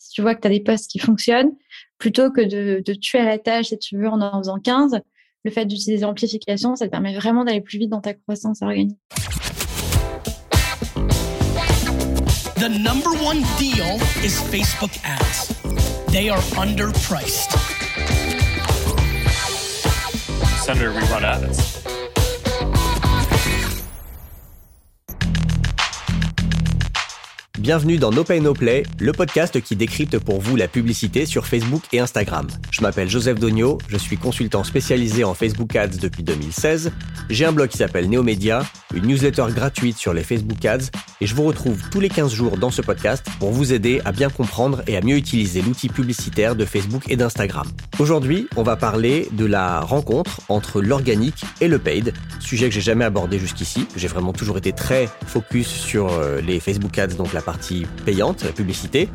si tu vois que tu as des posts qui fonctionnent, plutôt que de, de, tuer à la tâche, si tu veux, en en faisant 15, le fait d'utiliser l'amplification, ça te permet vraiment d'aller plus vite dans ta croissance organique. The number one deal is Facebook ads. They are underpriced. Senator, we run ads. Bienvenue dans No Pay No Play, le podcast qui décrypte pour vous la publicité sur Facebook et Instagram. Je m'appelle Joseph Dogno, je suis consultant spécialisé en Facebook Ads depuis 2016. J'ai un blog qui s'appelle Neomedia, une newsletter gratuite sur les Facebook Ads et je vous retrouve tous les 15 jours dans ce podcast pour vous aider à bien comprendre et à mieux utiliser l'outil publicitaire de Facebook et d'Instagram. Aujourd'hui, on va parler de la rencontre entre l'organique et le paid, sujet que j'ai jamais abordé jusqu'ici. J'ai vraiment toujours été très focus sur euh, les Facebook Ads, donc la partie payante, la publicité,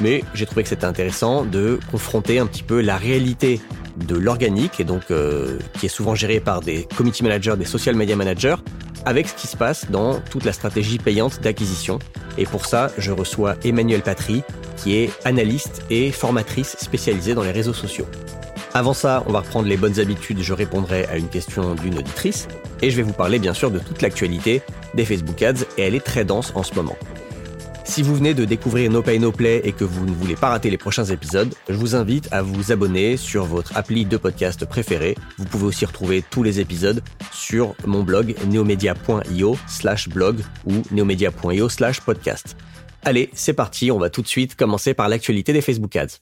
mais j'ai trouvé que c'était intéressant de confronter un petit peu la réalité de l'organique, et donc euh, qui est souvent géré par des community managers, des social media managers, avec ce qui se passe dans toute la stratégie payante d'acquisition. Et pour ça, je reçois Emmanuel Patry, qui est analyste et formatrice spécialisée dans les réseaux sociaux. Avant ça, on va reprendre les bonnes habitudes, je répondrai à une question d'une auditrice, et je vais vous parler bien sûr de toute l'actualité des Facebook Ads, et elle est très dense en ce moment. Si vous venez de découvrir No Pay No Play et que vous ne voulez pas rater les prochains épisodes, je vous invite à vous abonner sur votre appli de podcast préféré. Vous pouvez aussi retrouver tous les épisodes sur mon blog neomedia.io slash blog ou neomedia.io slash podcast. Allez, c'est parti, on va tout de suite commencer par l'actualité des Facebook Ads.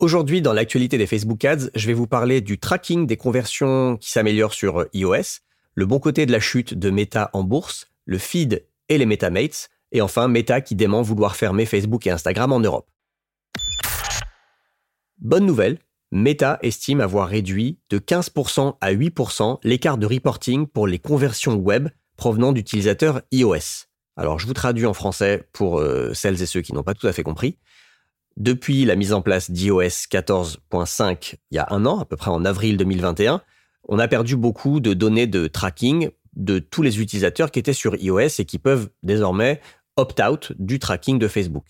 Aujourd'hui, dans l'actualité des Facebook Ads, je vais vous parler du tracking des conversions qui s'améliorent sur iOS, le bon côté de la chute de Meta en bourse, le feed et les MetaMates, et enfin Meta qui dément vouloir fermer Facebook et Instagram en Europe. Bonne nouvelle, Meta estime avoir réduit de 15% à 8% l'écart de reporting pour les conversions web provenant d'utilisateurs iOS. Alors je vous traduis en français pour euh, celles et ceux qui n'ont pas tout à fait compris. Depuis la mise en place d'iOS 14.5 il y a un an, à peu près en avril 2021, on a perdu beaucoup de données de tracking de tous les utilisateurs qui étaient sur iOS et qui peuvent désormais opt-out du tracking de Facebook.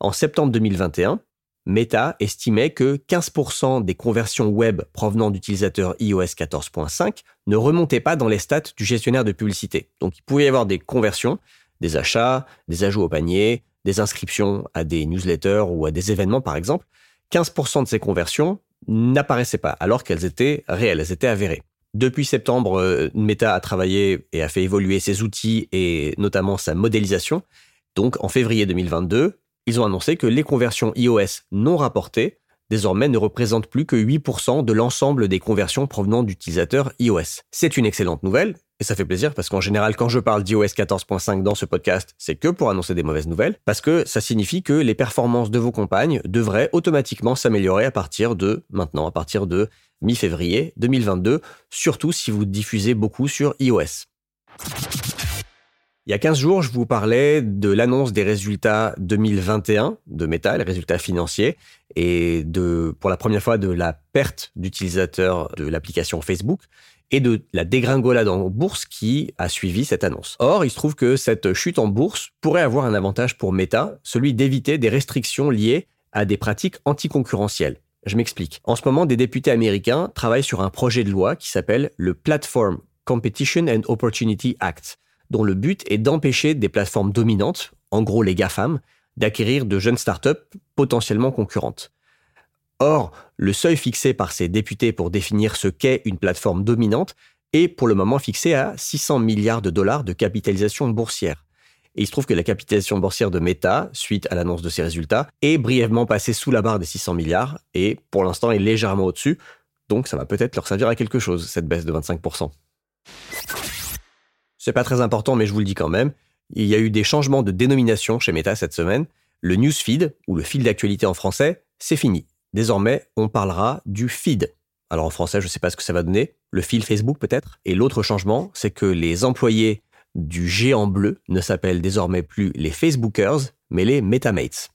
En septembre 2021, Meta estimait que 15% des conversions web provenant d'utilisateurs iOS 14.5 ne remontaient pas dans les stats du gestionnaire de publicité. Donc il pouvait y avoir des conversions, des achats, des ajouts au panier, des inscriptions à des newsletters ou à des événements par exemple. 15% de ces conversions n'apparaissaient pas alors qu'elles étaient réelles, elles étaient avérées. Depuis septembre, euh, Meta a travaillé et a fait évoluer ses outils et notamment sa modélisation. Donc en février 2022, ils ont annoncé que les conversions iOS non rapportées désormais ne représentent plus que 8% de l'ensemble des conversions provenant d'utilisateurs iOS. C'est une excellente nouvelle, et ça fait plaisir parce qu'en général, quand je parle d'iOS 14.5 dans ce podcast, c'est que pour annoncer des mauvaises nouvelles, parce que ça signifie que les performances de vos campagnes devraient automatiquement s'améliorer à partir de maintenant, à partir de mi-février 2022, surtout si vous diffusez beaucoup sur iOS. Il y a 15 jours, je vous parlais de l'annonce des résultats 2021 de Meta, les résultats financiers, et de, pour la première fois, de la perte d'utilisateurs de l'application Facebook et de la dégringolade en bourse qui a suivi cette annonce. Or, il se trouve que cette chute en bourse pourrait avoir un avantage pour Meta, celui d'éviter des restrictions liées à des pratiques anticoncurrentielles. Je m'explique. En ce moment, des députés américains travaillent sur un projet de loi qui s'appelle le Platform Competition and Opportunity Act, dont le but est d'empêcher des plateformes dominantes, en gros les GAFAM, d'acquérir de jeunes startups potentiellement concurrentes. Or, le seuil fixé par ces députés pour définir ce qu'est une plateforme dominante est pour le moment fixé à 600 milliards de dollars de capitalisation boursière. Et il se trouve que la capitalisation boursière de Meta, suite à l'annonce de ses résultats, est brièvement passée sous la barre des 600 milliards et pour l'instant est légèrement au-dessus. Donc ça va peut-être leur servir à quelque chose, cette baisse de 25%. C'est pas très important, mais je vous le dis quand même. Il y a eu des changements de dénomination chez Meta cette semaine. Le newsfeed, ou le fil d'actualité en français, c'est fini. Désormais, on parlera du feed. Alors en français, je ne sais pas ce que ça va donner. Le fil Facebook peut-être. Et l'autre changement, c'est que les employés du géant bleu ne s'appellent désormais plus les Facebookers, mais les Metamates.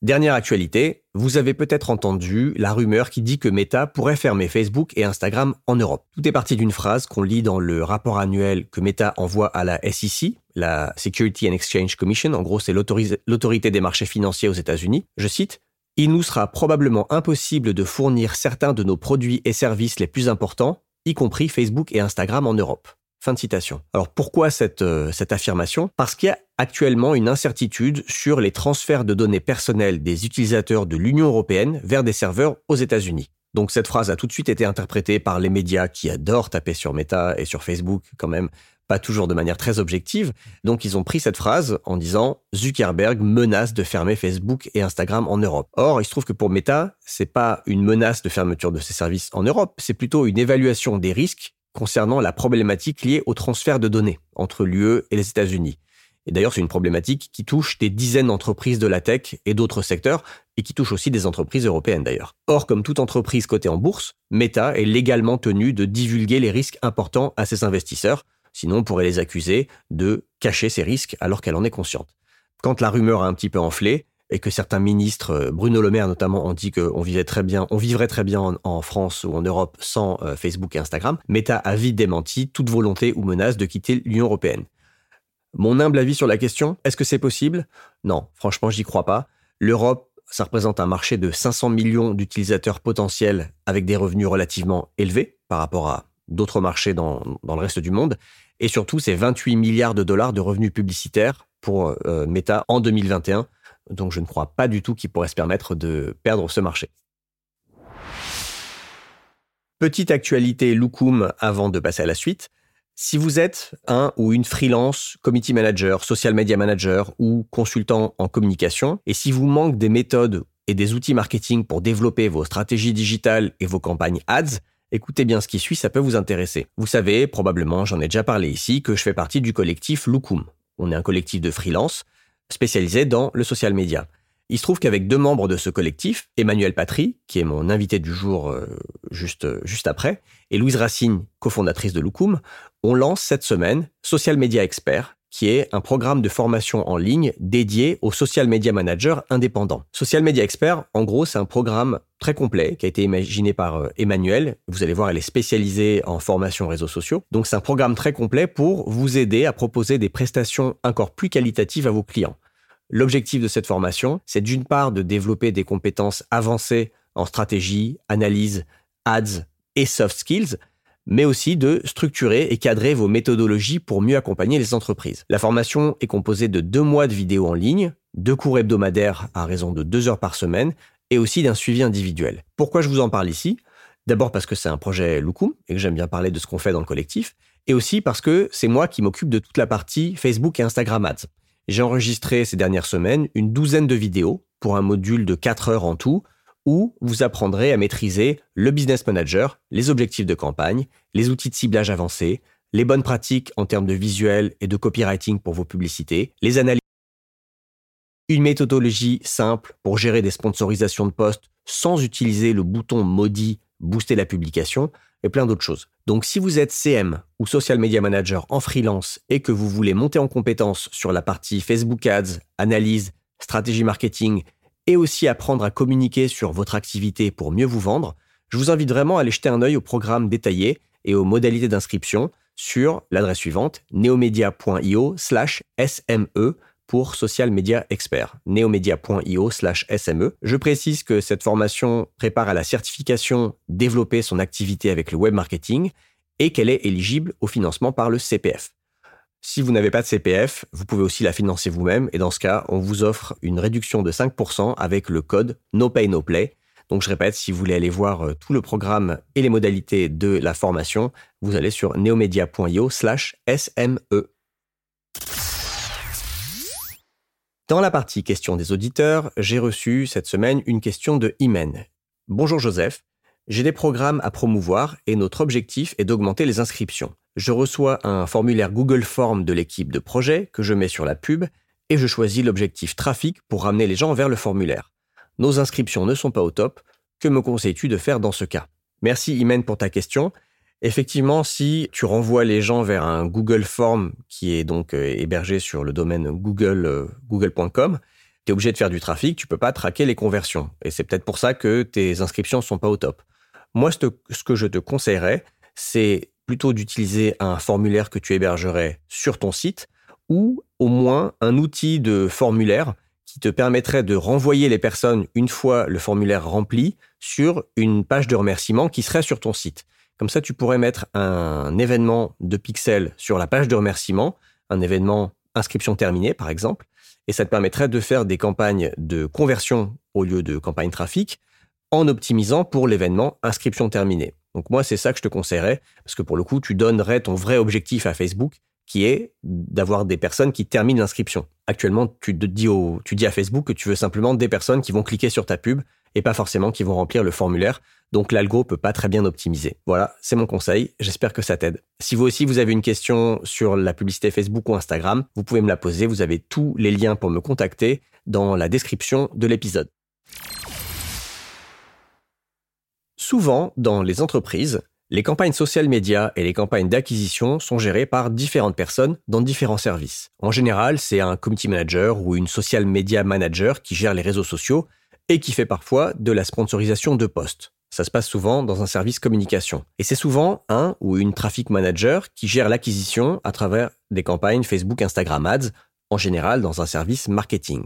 Dernière actualité, vous avez peut-être entendu la rumeur qui dit que Meta pourrait fermer Facebook et Instagram en Europe. Tout est parti d'une phrase qu'on lit dans le rapport annuel que Meta envoie à la SEC, la Security and Exchange Commission, en gros c'est l'autorité des marchés financiers aux États-Unis, je cite, Il nous sera probablement impossible de fournir certains de nos produits et services les plus importants, y compris Facebook et Instagram en Europe. Fin de citation. Alors pourquoi cette, euh, affirmation? Parce qu'il y a actuellement une incertitude sur les transferts de données personnelles des utilisateurs de l'Union européenne vers des serveurs aux États-Unis. Donc cette phrase a tout de suite été interprétée par les médias qui adorent taper sur Meta et sur Facebook quand même, pas toujours de manière très objective. Donc ils ont pris cette phrase en disant Zuckerberg menace de fermer Facebook et Instagram en Europe. Or, il se trouve que pour Meta, c'est pas une menace de fermeture de ses services en Europe, c'est plutôt une évaluation des risques concernant la problématique liée au transfert de données entre l'UE et les États-Unis. Et d'ailleurs, c'est une problématique qui touche des dizaines d'entreprises de la tech et d'autres secteurs, et qui touche aussi des entreprises européennes d'ailleurs. Or, comme toute entreprise cotée en bourse, Meta est légalement tenue de divulguer les risques importants à ses investisseurs, sinon on pourrait les accuser de cacher ces risques alors qu'elle en est consciente. Quand la rumeur a un petit peu enflé, et que certains ministres, euh, Bruno Le Maire notamment, ont dit qu'on on vivrait très bien en, France ou en Europe sans euh, Facebook et Instagram, Meta a vite démenti toute volonté ou menace de quitter l'Union européenne. Mon humble avis sur la question, est-ce que c'est possible? Non, franchement, j'y crois pas. L'Europe, ça représente un marché de 500 millions d'utilisateurs potentiels avec des revenus relativement élevés par rapport à d'autres marchés dans, le reste du monde. Et surtout, c'est 28 milliards de dollars de revenus publicitaires pour euh, Meta en 2021. Donc je ne crois pas du tout qu'il pourrait se permettre de perdre ce marché. Petite actualité Loukoum avant de passer à la suite. Si vous êtes un ou une freelance, committee manager, social media manager ou consultant en communication, et si vous manque des méthodes et des outils marketing pour développer vos stratégies digitales et vos campagnes ads, écoutez bien ce qui suit, ça peut vous intéresser. Vous savez, probablement, j'en ai déjà parlé ici, que je fais partie du collectif Loukoum. On est un collectif de freelance spécialisé dans le social media. Il se trouve qu'avec deux membres de ce collectif, Emmanuel Patry, qui est mon invité du jour euh, juste, juste après, et Louise Racine, cofondatrice de Loukoum, on lance cette semaine Social Media Expert, qui est un programme de formation en ligne dédié aux social media managers indépendants. Social Media Expert, en gros, c'est un programme très complet qui a été imaginé par euh, Emmanuel. Vous allez voir, elle est spécialisée en formation réseaux sociaux. Donc c'est un programme très complet pour vous aider à proposer des prestations encore plus qualitatives à vos clients. L'objectif de cette formation, c'est d'une part de développer des compétences avancées en stratégie, analyse, ads et soft skills, mais aussi de structurer et cadrer vos méthodologies pour mieux accompagner les entreprises. La formation est composée de deux mois de vidéos en ligne, deux cours hebdomadaires à raison de deux heures par semaine, et aussi d'un suivi individuel. Pourquoi je vous en parle ici? D'abord parce que c'est un projet Loukoum et que j'aime bien parler de ce qu'on fait dans le collectif, et aussi parce que c'est moi qui m'occupe de toute la partie Facebook et Instagram Ads. J'ai enregistré ces dernières semaines une douzaine de vidéos pour un module de 4 heures en tout, où vous apprendrez à maîtriser le business manager, les objectifs de campagne, les outils de ciblage avancés, les bonnes pratiques en termes de visuel et de copywriting pour vos publicités, les analyses, une méthodologie simple pour gérer des sponsorisations de postes sans utiliser le bouton maudit booster la publication et plein d'autres choses. Donc si vous êtes CM ou Social Media Manager en freelance et que vous voulez monter en compétence sur la partie Facebook Ads, analyse, stratégie marketing et aussi apprendre à communiquer sur votre activité pour mieux vous vendre, je vous invite vraiment à aller jeter un œil au programme détaillé et aux modalités d'inscription sur l'adresse suivante neomedia.io slash SME pour Social Media Expert, neomedia.io slash SME. Je précise que cette formation prépare à la certification développer son activité avec le web marketing et qu'elle est éligible au financement par le CPF. Si vous n'avez pas de CPF, vous pouvez aussi la financer vous-même et dans ce cas, on vous offre une réduction de 5% avec le code No Pay No Play. Donc je répète, si vous voulez aller voir euh, tout le programme et les modalités de la formation, vous allez sur neomedia.io slash SME. Dans la partie questions des auditeurs, j'ai reçu cette semaine une question de Imen. Bonjour Joseph, j'ai des programmes à promouvoir et notre objectif est d'augmenter les inscriptions. Je reçois un formulaire Google Form de l'équipe de projet que je mets sur la pub et je choisis l'objectif trafic pour ramener les gens vers le formulaire. Nos inscriptions ne sont pas au top. Que me conseilles-tu de faire dans ce cas? Merci Imen pour ta question. Effectivement, si tu renvoies les gens vers un Google Form qui est donc euh, hébergé sur le domaine google euh, google.com, tu es obligé de faire du trafic, tu peux pas traquer les conversions. Et c'est peut-être pour ça que tes inscriptions sont pas au top. Moi, ce que je te conseillerais, c'est plutôt d'utiliser un formulaire que tu hébergerais sur ton site ou au moins un outil de formulaire qui te permettrait de renvoyer les personnes une fois le formulaire rempli sur une page de remerciement qui serait sur ton site. Comme ça, tu pourrais mettre un événement de pixels sur la page de remerciement, un événement inscription terminée par exemple, et ça te permettrait de faire des campagnes de conversion au lieu de campagnes trafic en optimisant pour l'événement inscription terminée. Donc moi, c'est ça que je te conseillerais, parce que pour le coup, tu donnerais ton vrai objectif à Facebook, qui est d'avoir des personnes qui terminent l'inscription. Actuellement, tu, dis au, tu dis à Facebook que tu veux simplement des personnes qui vont cliquer sur ta pub et pas forcément qui vont remplir le formulaire. Donc l'algo peut pas très bien optimiser. Voilà, c'est mon conseil. J'espère que ça t'aide. Si vous aussi vous avez une question sur la publicité Facebook ou Instagram, vous pouvez me la poser. Vous avez tous les liens pour me contacter dans la description de l'épisode. Souvent, dans les entreprises, les campagnes social médias et les campagnes d'acquisition sont gérées par différentes personnes dans différents services. En général, c'est un community manager ou une social media manager qui gère les réseaux sociaux et qui fait parfois de la sponsorisation de postes. Ça se passe souvent dans un service communication. Et c'est souvent un ou une traffic manager qui gère l'acquisition à travers des campagnes Facebook, Instagram Ads, en général dans un service marketing.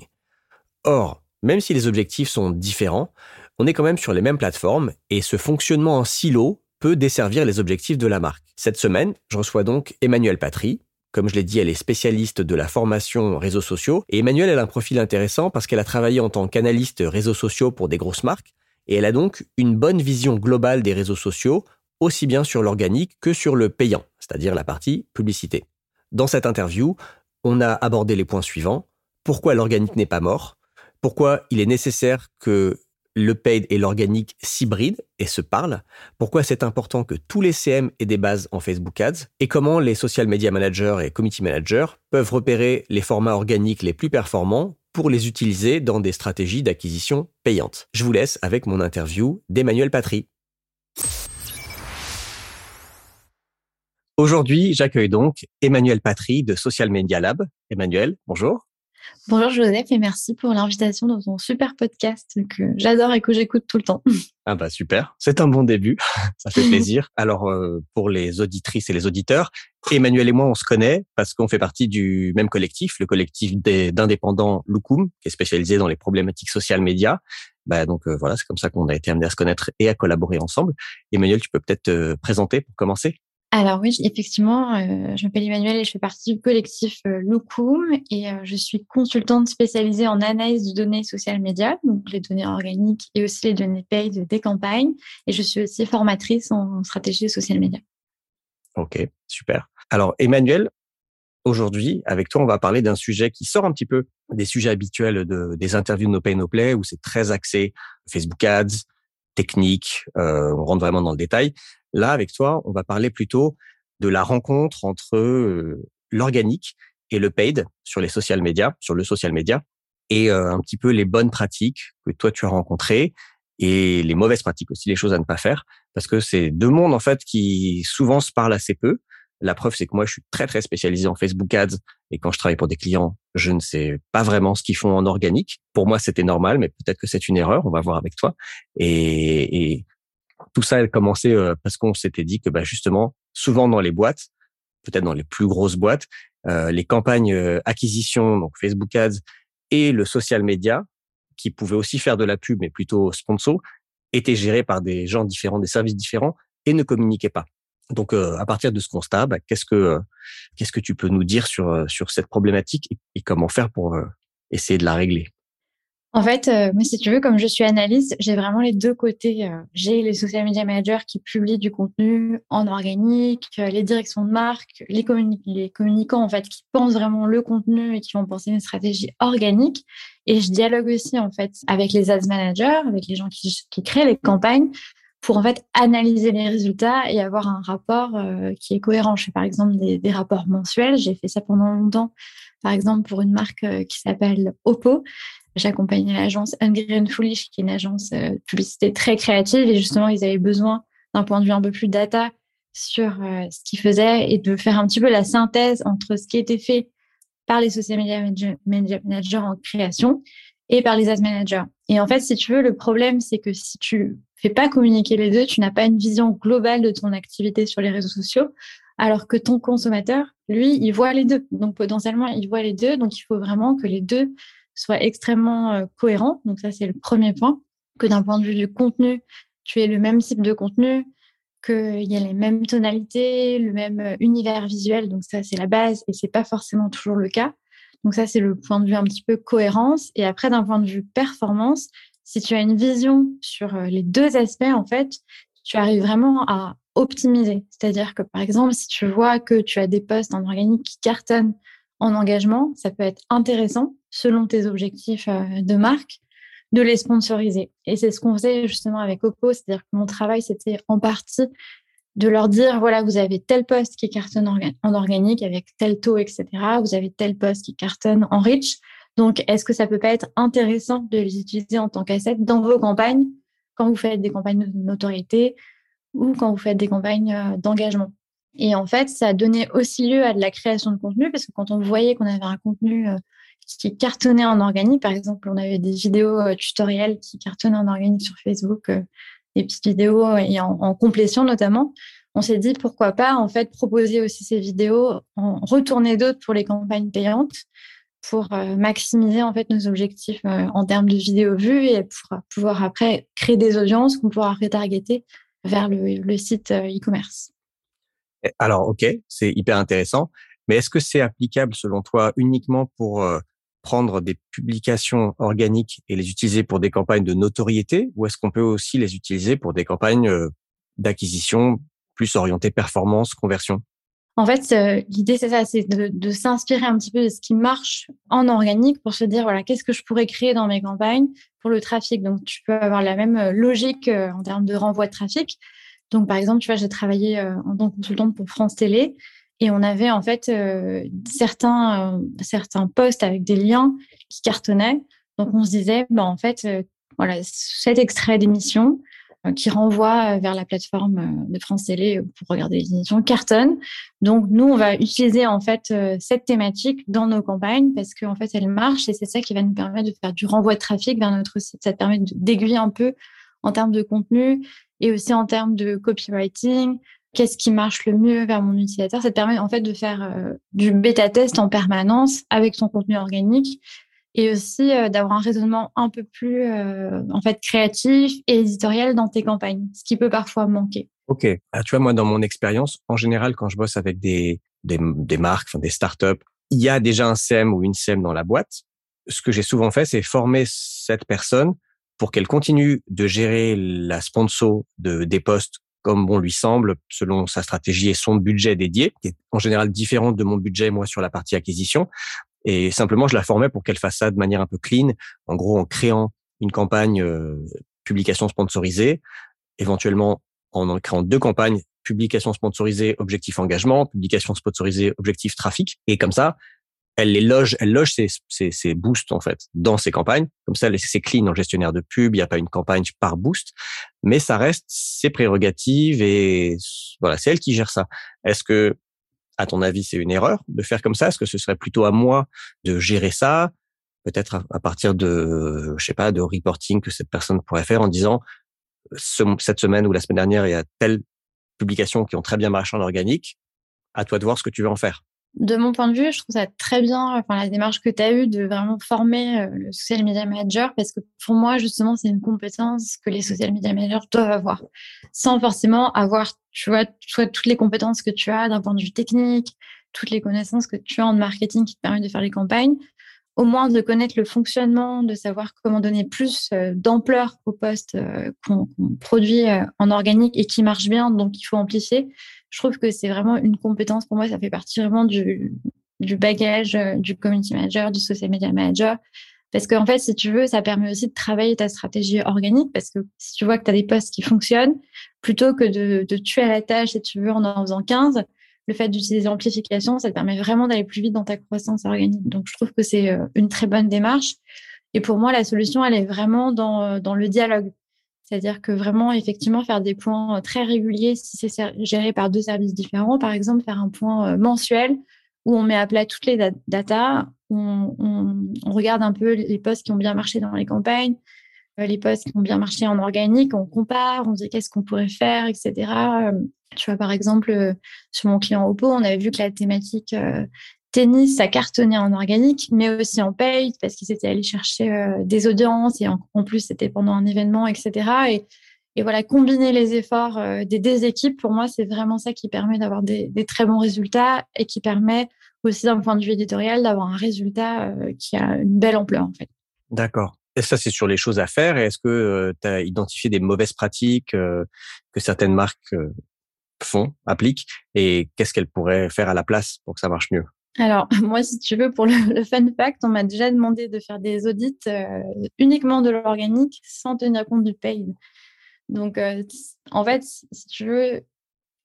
Or, même si les objectifs sont différents, on est quand même sur les mêmes plateformes et ce fonctionnement en silo peut desservir les objectifs de la marque. Cette semaine, je reçois donc Emmanuel Patry. Comme je l'ai dit, elle est spécialiste de la formation réseaux sociaux. Et Emmanuel, elle a un profil intéressant parce qu'elle a travaillé en tant qu'analyste réseaux sociaux pour des grosses marques. Et elle a donc une bonne vision globale des réseaux sociaux, aussi bien sur l'organique que sur le payant, c'est-à-dire la partie publicité. Dans cette interview, on a abordé les points suivants. Pourquoi l'organique n'est pas mort? Pourquoi il est nécessaire que le paid et l'organique s'hybrident et se parlent, pourquoi c'est important que tous les CM aient des bases en Facebook Ads, et comment les social media managers et community managers peuvent repérer les formats organiques les plus performants pour les utiliser dans des stratégies d'acquisition payantes? Je vous laisse avec mon interview d'Emmanuel Patry. Aujourd'hui, j'accueille donc Emmanuel Patry de Social Media Lab. Emmanuel, bonjour. Bonjour Joseph et merci pour l'invitation dans ton super podcast que j'adore et que j'écoute tout le temps. Ah bah super, c'est un bon début, ça fait plaisir. Alors euh, pour les auditrices et les auditeurs, Emmanuel et moi on se connaît parce qu'on fait partie du même collectif, le collectif d'indépendants Lukum, qui est spécialisé dans les problématiques sociales médias. Bah donc euh, voilà, c'est comme ça qu'on a été amené à se connaître et à collaborer ensemble. Emmanuel, tu peux peut-être te présenter pour commencer alors oui, effectivement, euh, je m'appelle Emmanuel et je fais partie du collectif euh, et euh, je suis consultante spécialisée en analyse de données sociales médias, donc les données organiques et aussi les données paid des campagnes. Et je suis aussi formatrice en stratégie social média. Ok, super. Alors Emmanuel, aujourd'hui, avec toi, on va parler d'un sujet qui sort un petit peu des sujets habituels de, des interviews de No Pay No Play, où c'est très axé Facebook Ads, technique, euh, on rentre vraiment dans le détail. Là, avec toi, on va parler plutôt de la rencontre entre euh, l'organique et le paid sur les social médias, sur le social media, et euh, un petit peu les bonnes pratiques que toi tu as rencontrées et les mauvaises pratiques aussi, les choses à ne pas faire, parce que c'est deux mondes en fait qui souvent se parlent assez peu. La preuve, c'est que moi, je suis très très spécialisé en Facebook Ads et quand je travaille pour des clients, je ne sais pas vraiment ce qu'ils font en organique. Pour moi, c'était normal, mais peut-être que c'est une erreur. On va voir avec toi. Et, tout ça a commencé euh, parce qu'on s'était dit que bah, justement, souvent dans les boîtes, peut-être dans les plus grosses boîtes, euh, les campagnes euh, acquisition, donc Facebook Ads et le social media, qui pouvaient aussi faire de la pub, mais plutôt sponsor, étaient gérés par des gens différents, des services différents et ne communiquaient pas. Donc, à partir de ce constat, bah, qu'est-ce que qu'est-ce que tu peux nous dire sur sur cette problématique et comment faire pour essayer de la régler? En fait, euh, moi, si tu veux, comme je suis analyste, j'ai vraiment les deux côtés. Euh, j'ai les social media managers qui publient du contenu en organique, euh, les directions de marque, les, communicants, en fait, qui pensent vraiment le contenu et qui vont penser une stratégie organique. Et je dialogue aussi, en fait, avec les ads managers, avec les gens qui créent les campagnes pour, en fait, analyser les résultats et avoir un rapport qui est cohérent. Je fais, par exemple, des, rapports mensuels. J'ai fait ça pendant longtemps par exemple pour une marque qui s'appelle Oppo. J'accompagnais l'agence Ungren Foolish, qui est une agence euh, de publicité très créative, et justement, ils avaient besoin d'un point de vue un peu plus data sur euh, ce qu'ils faisaient et de faire un petit peu la synthèse entre ce qui était fait par les social media managers en création et par les ads managers. Et en fait, si tu veux, le problème, c'est que si tu fais pas communiquer les deux, tu n'as pas une vision globale de ton activité sur les réseaux sociaux, alors que ton consommateur, lui, il voit les deux. Donc, potentiellement, il voit les deux. Donc, il faut vraiment que les deux soient extrêmement euh, cohérents. Donc, ça, c'est le premier point. Que d'un point de vue du contenu, tu aies le même type de contenu, qu'il y ait les mêmes tonalités, le même euh, univers visuel. Donc, ça, c'est la base et c'est pas forcément toujours le cas. Donc, ça, c'est le point de vue un petit peu cohérence. Et après, d'un point de vue performance, si tu as une vision sur euh, les deux aspects, en fait, tu arrives vraiment à optimiser. C'est-à-dire que, par exemple, si tu vois que tu as des postes en organique qui cartonnent en engagement, ça peut être intéressant, selon tes objectifs euh, de marque, de les sponsoriser. Et c'est ce qu'on faisait justement avec Oppo, c'est-à-dire que mon travail, c'était en partie de leur dire, voilà, vous avez tel poste qui cartonne en organique avec tel taux, etc. Vous avez tel poste qui cartonne en reach. Donc, est-ce que ça peut pas être intéressant de les utiliser en tant qu'asset dans vos campagnes quand vous faites des campagnes de notoriété ou quand vous faites des campagnes euh, d'engagement? Et en fait, ça a donné aussi lieu à de la création de contenu parce que quand on voyait qu'on avait un contenu euh, qui cartonnait en organique, par exemple, on avait des vidéos euh, tutoriels qui cartonnaient en organique sur Facebook, des petites vidéos et en, en complétion notamment. On s'est dit pourquoi pas en fait proposer aussi ces vidéos, en retourner d'autres pour les campagnes payantes pour euh, maximiser en fait nos objectifs euh, en termes de vidéos vues et pour pouvoir après créer des audiences qu'on pourra retargeter vers le, site euh, e-commerce. Alors, ok, c'est hyper intéressant. Mais est-ce que c'est applicable selon toi uniquement pour prendre des publications organiques et les utiliser pour des campagnes de notoriété ou est-ce qu'on peut aussi les utiliser pour des campagnes d'acquisition plus orientées performance, conversion? En fait, euh, l'idée, c'est ça, c'est de, s'inspirer un petit peu de ce qui marche en organique pour se dire, voilà, qu'est-ce que je pourrais créer dans mes campagnes pour le trafic. Donc, tu peux avoir la même euh, logique euh, en termes de renvoi de trafic. Donc, par exemple, tu vois, j'ai travaillé en tant que consultante pour France Télé et on avait en fait certains, certains posts avec des liens qui cartonnaient. Donc, on se disait, bah, en fait, voilà, cet extrait d'émission, qui renvoie euh, vers la plateforme euh, de France Télé pour regarder les émissions cartonne. Donc nous, on va utiliser en fait cette thématique dans nos campagnes parce qu'en fait elle marche et c'est ça qui va nous permettre de faire du renvoi de trafic vers notre site. Ça permet d'aiguiller un peu en termes de contenu et aussi en termes de copywriting. Qu'est-ce qui marche le mieux vers mon utilisateur? Ça te permet en fait de faire du bêta test en permanence avec ton contenu organique et aussi euh, d'avoir un raisonnement un peu plus euh, en fait créatif et éditorial dans tes campagnes, ce qui peut parfois manquer. Ok, ah, tu vois moi dans mon expérience, en général quand je bosse avec des des, des marques, enfin des startups, il y a déjà un CM ou une CM dans la boîte. Ce que j'ai souvent fait, c'est former cette personne pour qu'elle continue de gérer la sponsor de des postes comme bon lui semble, selon sa stratégie et son budget dédié, qui est en général différent de mon budget moi sur la partie acquisition. Et simplement, je la formais pour qu'elle fasse ça de manière un peu clean, en gros en créant une campagne euh, publication sponsorisée, éventuellement en créant deux campagnes publication sponsorisée, objectif engagement, publication sponsorisée, objectif trafic. Et comme ça, elle les loge, elle loge ses, ses, ses boosts en fait dans ses campagnes. Comme ça, c'est clean en gestionnaire de pub. Il n'y a pas une campagne par boost, mais ça reste ses prérogatives et voilà, c'est elle qui gère ça. Est-ce que à ton avis, c'est une erreur de faire comme ça? Est-ce que ce serait plutôt à moi de gérer ça Peut-être à, partir de, je sais pas, de reporting que cette personne pourrait faire en disant cette semaine ou la semaine dernière, il y a telle publication qui ont très bien marché en organique. À toi de voir ce que tu veux en faire? De mon point de vue, je trouve ça très bien, enfin, la démarche que tu as eue de vraiment former euh, le social media manager, parce que pour moi, justement, c'est une compétence que les social media managers doivent avoir, sans forcément avoir, tu vois, soit toutes les compétences que tu as d'un point de vue technique, toutes les connaissances que tu as en marketing qui te permettent de faire les campagnes, au moins de connaître le fonctionnement, de savoir comment donner plus euh, d'ampleur au poste euh, qu'on produit en organique et qui marche bien, donc il faut amplifier je trouve que c'est vraiment une compétence pour moi. Ça fait partie vraiment du, du bagage euh, du community manager, du social media manager. Parce qu'en fait, si tu veux, ça permet aussi de travailler ta stratégie organique. Parce que si tu vois que tu as des postes qui fonctionnent, plutôt que de, de, tuer à la tâche, si tu veux, en en faisant 15, le fait d'utiliser l'amplification, ça te permet vraiment d'aller plus vite dans ta croissance organique. Donc, je trouve que c'est euh, une très bonne démarche. Et pour moi, la solution, elle est vraiment dans, euh, dans le dialogue. C'est-à-dire que vraiment, effectivement, faire des points euh, très réguliers, si c'est géré par deux services différents, par exemple, faire un point euh, mensuel où on met à plat toutes les datas, on, on, regarde un peu les postes qui ont bien marché dans les campagnes, les posts qui ont bien marché en organique, on compare, on dit qu'est-ce qu'on pourrait faire, etc. Tu vois, par exemple, sur mon client Oppo, on avait vu que la thématique tennis, ça cartonnait en organique, mais aussi en paid, parce qu'ils étaient allés chercher des audiences et en, plus, c'était pendant un événement, etc. Et, voilà, combiner les efforts des deux équipes, pour moi, c'est vraiment ça qui permet d'avoir des, très bons résultats et qui permet aussi d'un point de vue éditorial d'avoir un résultat qui a une belle ampleur, en fait. D'accord. Et ça, c'est sur les choses à faire. Est-ce que tu as identifié des mauvaises pratiques que certaines marques font, appliquent, et qu'est-ce qu'elles pourraient faire à la place pour que ça marche mieux? Alors, moi, si tu veux, pour le, fun fact, on m'a déjà demandé de faire des audits uniquement de l'organique sans tenir compte du paid. Donc, en fait, si tu veux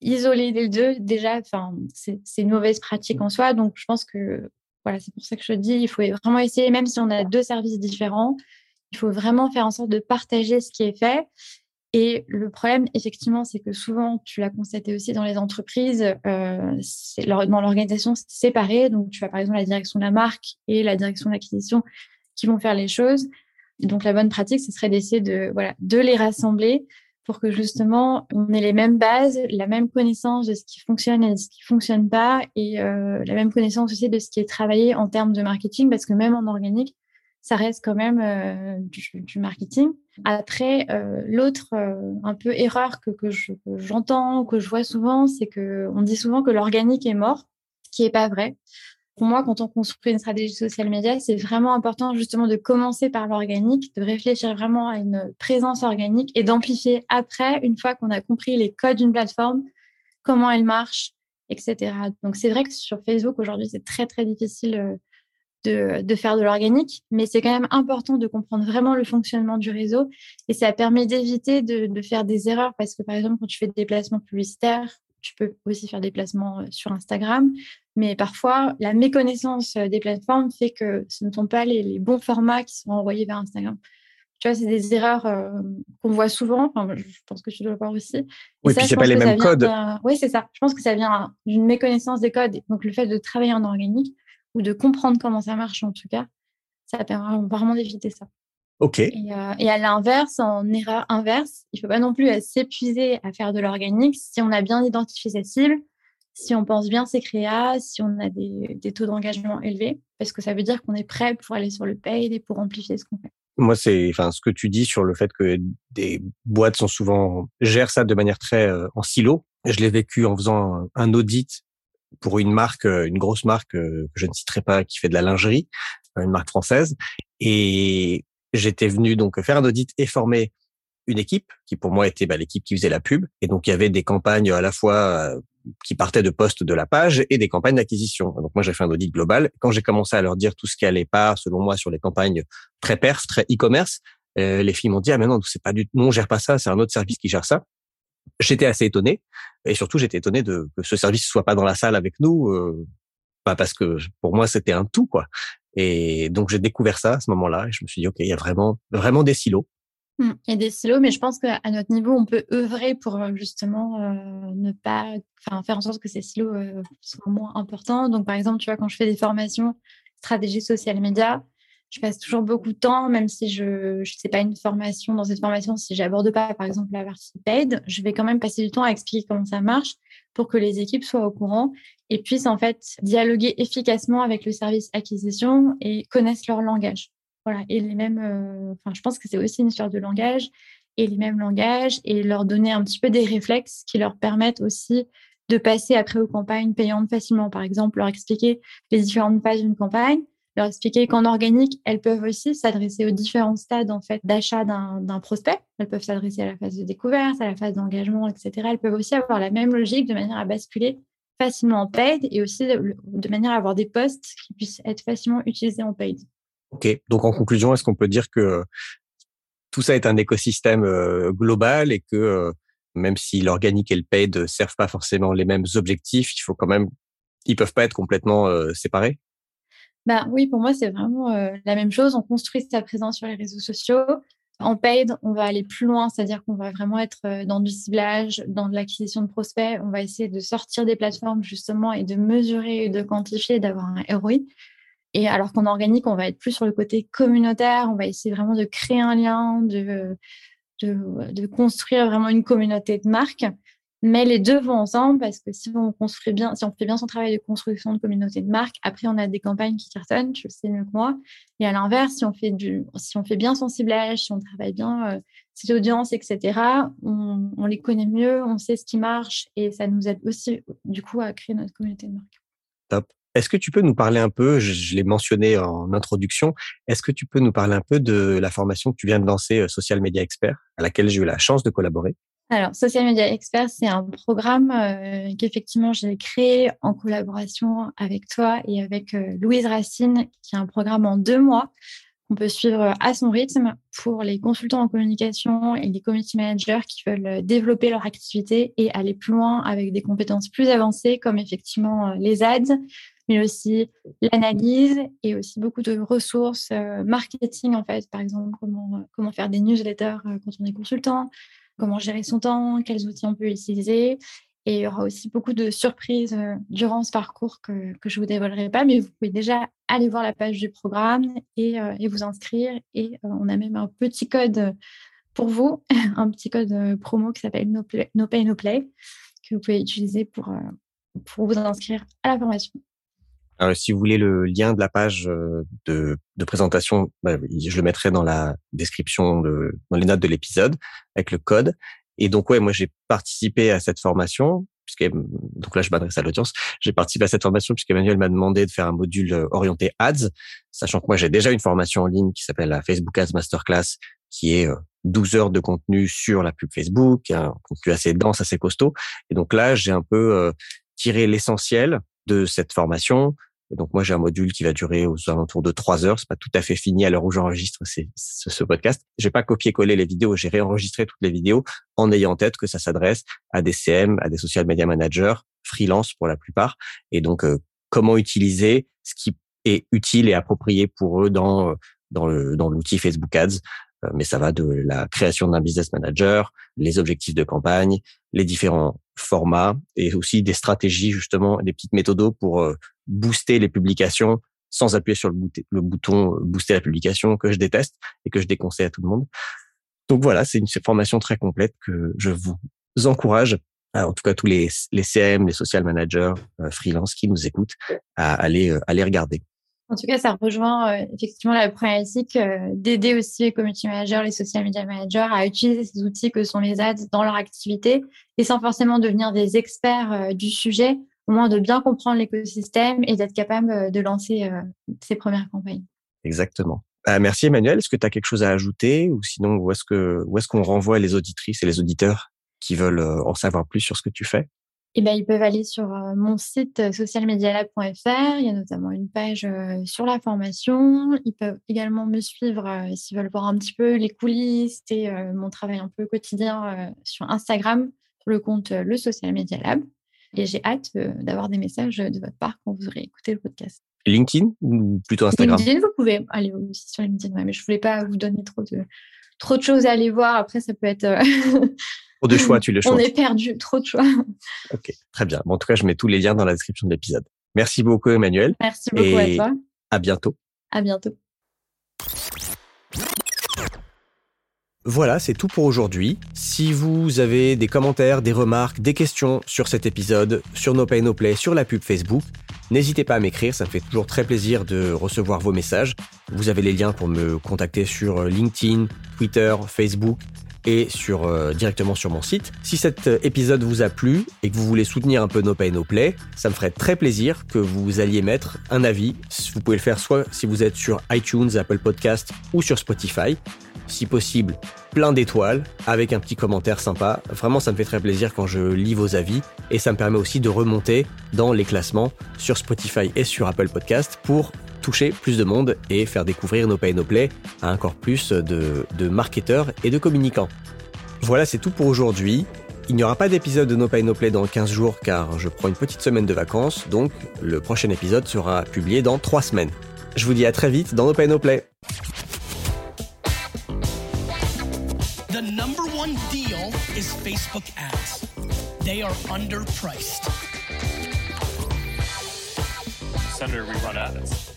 isoler les deux, déjà, c'est une mauvaise pratique en soi. Donc, je pense que voilà, c'est pour ça que je dis, il faut vraiment essayer, même si on a deux services différents, il faut vraiment faire en sorte de partager ce qui est fait. Et le problème, effectivement, c'est que souvent, tu l'as constaté aussi dans les entreprises, euh, dans l'organisation séparée. Donc, tu as par exemple la direction de la marque et la direction de l'acquisition qui vont faire les choses. donc, la bonne pratique, ce serait d'essayer de les rassembler pour que justement on ait les mêmes bases, la même connaissance de ce qui fonctionne et de ce qui fonctionne pas, et euh, la même connaissance aussi de ce qui est travaillé en termes de marketing, parce que même en organique, ça reste quand même euh, du, marketing. Après, euh, l'autre un peu erreur que, que j'entends, que, que je vois souvent, c'est que on dit souvent que l'organique est mort, ce qui est pas vrai pour moi, quand on construit une stratégie social média, c'est vraiment important justement de commencer par l'organique, de réfléchir vraiment à une présence organique et d'amplifier après, une fois qu'on a compris les codes d'une plateforme, comment elle marche, etc. Donc c'est vrai que sur Facebook aujourd'hui, c'est très très difficile de, faire de l'organique, mais c'est quand même important de comprendre vraiment le fonctionnement du réseau et ça permet d'éviter de, de faire des erreurs parce que par exemple, quand tu fais des déplacements publicitaires, tu peux aussi faire des placements euh, sur Instagram. Mais parfois, la méconnaissance euh, des plateformes fait que ce ne sont pas les, bons formats qui sont envoyés vers Instagram. Tu vois, c'est des erreurs euh, qu'on voit souvent. Enfin, je pense que tu dois le voir aussi. oui, puis c'est pas les mêmes codes. Oui, c'est ça. Je pense que ça vient d'une méconnaissance des codes. Donc, le fait de travailler en organique ou de comprendre comment ça marche, en tout cas, ça permet vraiment d'éviter ça. OK. Et, euh, et à l'inverse, en erreur inverse, il ne faut pas non plus s'épuiser à faire de l'organique si on a bien identifié sa cible, si on pense bien ses créas, si on a des, des taux d'engagement élevés, parce que ça veut dire qu'on est prêt pour aller sur le paid et pour amplifier ce qu'on fait. Moi, c'est enfin ce que tu dis sur le fait que des boîtes sont souvent gèrent ça de manière très euh, en silo. Je l'ai vécu en faisant un audit pour une marque, euh, une grosse marque que je ne citerai pas, qui fait de la lingerie, une marque française. Et j'étais venu donc faire un audit et former une équipe qui pour moi était bah, l'équipe qui faisait la pub. Et donc il y avait des campagnes à la fois euh, qui partaient de postes de la page et des campagnes d'acquisition. Donc moi j'ai fait un audit global. Quand j'ai commencé à leur dire tout ce qui allait pas, selon moi, sur les campagnes très perf, très e-commerce, euh, les filles m'ont dit ah mais non c'est pas du non on gère pas ça, c'est un autre service qui gère ça. J'étais assez étonné et surtout j'étais étonné de que ce service soit pas dans la salle avec nous. Euh, pas parce que pour moi c'était un tout quoi. Et donc, j'ai découvert ça à ce moment-là et je me suis dit, OK, il y a vraiment, vraiment des silos. Mmh, il y a des silos, mais je pense qu'à notre niveau, on peut œuvrer pour euh, justement euh, ne pas, faire en sorte que ces silos soient moins importants. Donc, par exemple, tu vois, quand je fais des formations stratégie social média, je passe toujours beaucoup de temps, même si je ne sais pas une formation, dans cette formation, si j'aborde pas, par exemple, la partie paid, je vais quand même passer du temps à expliquer comment ça marche pour que les équipes soient au courant et puissent en fait dialoguer efficacement avec le service acquisition et connaissent leur langage. Voilà, et les mêmes, euh, enfin, je pense que c'est aussi une histoire de langage et les mêmes langages et leur donner un petit peu des réflexes qui leur permettent aussi de passer après aux campagnes payantes facilement. Par exemple, leur expliquer les différentes phases d'une campagne, leur expliquer qu'en organique, elles peuvent aussi s'adresser aux différents stades en fait d'achat d'un prospect. Elles peuvent s'adresser à la phase de découverte, à la phase d'engagement, etc. Elles peuvent aussi avoir la même logique de manière à basculer facilement en paid et aussi de, manière à avoir des postes qui puissent être facilement utilisés en paid. Ok, donc en conclusion, est-ce qu'on peut dire que tout ça est un écosystème euh, global et que euh, même si l'organique et le paid ne servent pas forcément les mêmes objectifs, il faut quand même, ils peuvent pas être complètement euh, séparés? Bah, oui, pour moi, c'est vraiment euh, la même chose. On construit sa présence sur les réseaux sociaux. En paid, on va aller plus loin, c'est-à-dire qu'on va vraiment être euh, dans du ciblage, dans de l'acquisition de prospects. On va essayer de sortir des plateformes justement et de mesurer, de quantifier, d'avoir un ROI. Et alors qu'en organique, on va être plus sur le côté communautaire, on va essayer vraiment de créer un lien, de, de, de construire vraiment une communauté de marque. Mais les deux vont ensemble parce que si on construit bien, si on fait bien son travail de construction de communauté de marque, après on a des campagnes qui cartonnent, tu le sais mieux que moi. Et à l'inverse, si on fait du, si on fait bien son ciblage, si on travaille bien euh, ses audiences, etc., on, les connaît mieux, on sait ce qui marche et ça nous aide aussi du coup à créer notre communauté de marque. Top. Est-ce que tu peux nous parler un peu, je, je l'ai mentionné en introduction, est-ce que tu peux nous parler un peu de la formation que tu viens de lancer, euh, Social Media Expert, à laquelle j'ai eu la chance de collaborer? Alors, Social Media Expert, c'est un programme euh, qu'effectivement j'ai créé en collaboration avec toi et avec euh, Louise Racine, qui est un programme en deux mois qu'on peut suivre à son rythme pour les consultants en communication et les community managers qui veulent développer leur activité et aller plus loin avec des compétences plus avancées comme effectivement euh, les ads, mais aussi l'analyse et aussi beaucoup de ressources euh, marketing en fait, par exemple comment comment faire des newsletters euh, quand on est consultant, comment gérer son temps, quels outils on peut utiliser. Et il y aura aussi beaucoup de surprises euh, durant ce parcours que, je ne vous dévoilerai pas, mais vous pouvez déjà aller voir la page du programme et, euh, vous inscrire. Et euh, on a même un petit code pour vous, un petit code promo qui s'appelle no, que vous pouvez utiliser pour, pour vous inscrire à la formation. Alors, si vous voulez le lien de la page de, de présentation, bah, je le mettrai dans la description, de, dans les notes de l'épisode, avec le code. Et donc, ouais, moi, j'ai participé à cette formation, puisque, donc là, je m'adresse à l'audience. J'ai participé à cette formation puisqu'Emmanuel m'a demandé de faire un module orienté ads, sachant que moi, j'ai déjà une formation en ligne qui s'appelle la Facebook Ads Masterclass, qui est 12 heures de contenu sur la pub Facebook, un contenu assez dense, assez costaud. Et donc là, j'ai un peu tiré l'essentiel de cette formation, donc moi j'ai un module qui va durer aux alentours de trois heures. C'est pas tout à fait fini à l'heure où j'enregistre ce, podcast. J'ai pas copié-collé les vidéos, j'ai réenregistré toutes les vidéos en ayant en tête que ça s'adresse à des CM, à des social media managers, freelance pour la plupart. Et donc euh, comment utiliser ce qui est utile et approprié pour eux dans le dans l'outil Facebook Ads. Euh, mais ça va de la création d'un business manager, les objectifs de campagne, les différents formats et aussi des stratégies justement, des petites méthodos pour euh, booster les publications sans appuyer sur le, bouton euh, booster la publication que je déteste et que je déconseille à tout le monde. Donc voilà, c'est une formation très complète que je vous encourage, en tout cas tous les, CM, les social managers, freelance qui nous écoutent, à aller, aller regarder. En tout cas, ça rejoint euh, effectivement la problématique euh, d'aider aussi les community managers, les social media managers à utiliser ces outils que sont les ads dans leur activité et sans forcément devenir des experts euh, du sujet, au moins de bien comprendre l'écosystème et d'être capable de lancer ses premières campagnes. Exactement. merci Emmanuel. Est-ce que tu as quelque chose à ajouter ou sinon où est-ce que où est-ce qu'on renvoie les auditrices et les auditeurs qui veulent en savoir plus sur ce que tu fais? Eh ben, ils peuvent aller sur euh, mon site euh, socialmedialab.fr. Il y a notamment une page euh, sur la formation. Ils peuvent également me suivre s'ils veulent voir un petit peu les coulisses et mon travail un peu quotidien sur Instagram, sur le compte Le Social Media Lab. Et j'ai hâte d'avoir des messages de votre part quand vous aurez écouté le podcast. LinkedIn ou plutôt Instagram? LinkedIn, vous pouvez aller aussi sur LinkedIn, mais je ne voulais pas vous donner trop de, trop de choses à aller voir. Après, ça peut être Trop de choix, tu le choix. On est perdu, trop de choix. Ok, très bien. en tout cas, je mets tous les liens dans la description de l'épisode. Merci beaucoup, Emmanuel. Merci beaucoup à toi. À bientôt. À bientôt. Voilà, c'est tout pour aujourd'hui. Si vous avez des commentaires, des remarques, des questions sur cet épisode, sur No Pay No Play, sur la pub Facebook, n'hésitez pas à m'écrire, ça me fait toujours très plaisir de recevoir vos messages. Vous avez les liens pour me contacter sur LinkedIn, Twitter, Facebook sur, euh, directement sur mon site. Si cet euh, épisode vous a plu et que vous voulez soutenir un peu No Pay No Play, ça me ferait très plaisir que vous alliez mettre un avis. Vous pouvez le faire soit si vous êtes sur iTunes, Apple Podcast ou sur Spotify. Si possible, plein d'étoiles avec un petit commentaire sympa. Vraiment, ça me fait très plaisir quand je lis vos avis et ça me permet aussi de remonter dans les classements sur Spotify et sur Apple Podcast pour toucher plus de monde et faire découvrir No Pay No Play à encore plus de, de marketeurs et de communicants. Voilà, c'est tout pour aujourd'hui. Il n'y aura pas d'épisode de No Pay No Play dans 15 jours car je prends une petite semaine de vacances, donc le prochain épisode sera publié dans 3 semaines. Je vous dis à très vite dans No Pay No Play. The number one deal is Facebook ads. They are underpriced. Senator, we run ads.